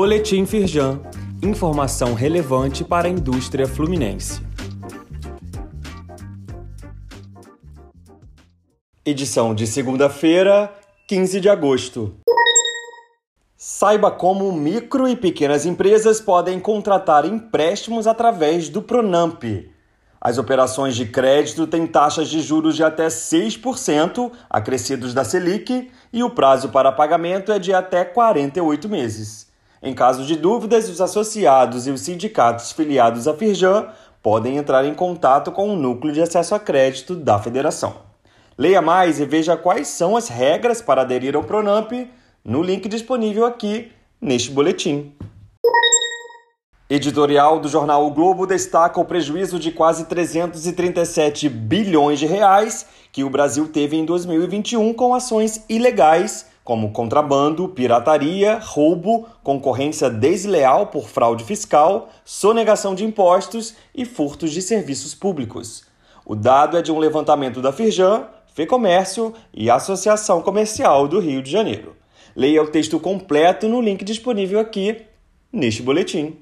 Boletim Firjan. Informação relevante para a indústria fluminense. Edição de segunda-feira, 15 de agosto. Saiba como micro e pequenas empresas podem contratar empréstimos através do Pronamp. As operações de crédito têm taxas de juros de até 6%, acrescidos da Selic, e o prazo para pagamento é de até 48 meses. Em caso de dúvidas, os associados e os sindicatos filiados à Firjan podem entrar em contato com o Núcleo de Acesso a Crédito da Federação. Leia mais e veja quais são as regras para aderir ao Pronamp no link disponível aqui neste boletim. Editorial do jornal O Globo destaca o prejuízo de quase 337 bilhões de reais que o Brasil teve em 2021 com ações ilegais como contrabando, pirataria, roubo, concorrência desleal por fraude fiscal, sonegação de impostos e furtos de serviços públicos. O dado é de um levantamento da Firjan, Fecomércio e Associação Comercial do Rio de Janeiro. Leia o texto completo no link disponível aqui neste boletim.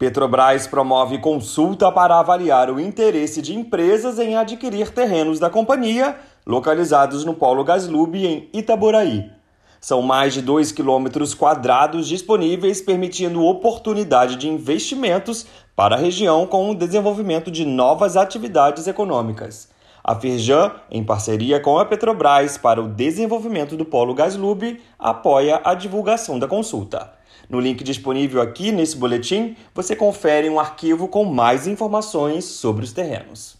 Petrobras promove consulta para avaliar o interesse de empresas em adquirir terrenos da companhia localizados no Polo Gaslub em Itaboraí. São mais de 2 quilômetros quadrados disponíveis, permitindo oportunidade de investimentos para a região com o desenvolvimento de novas atividades econômicas. A Firjan, em parceria com a Petrobras para o desenvolvimento do Polo Gaslub, apoia a divulgação da consulta. No link disponível aqui nesse boletim, você confere um arquivo com mais informações sobre os terrenos.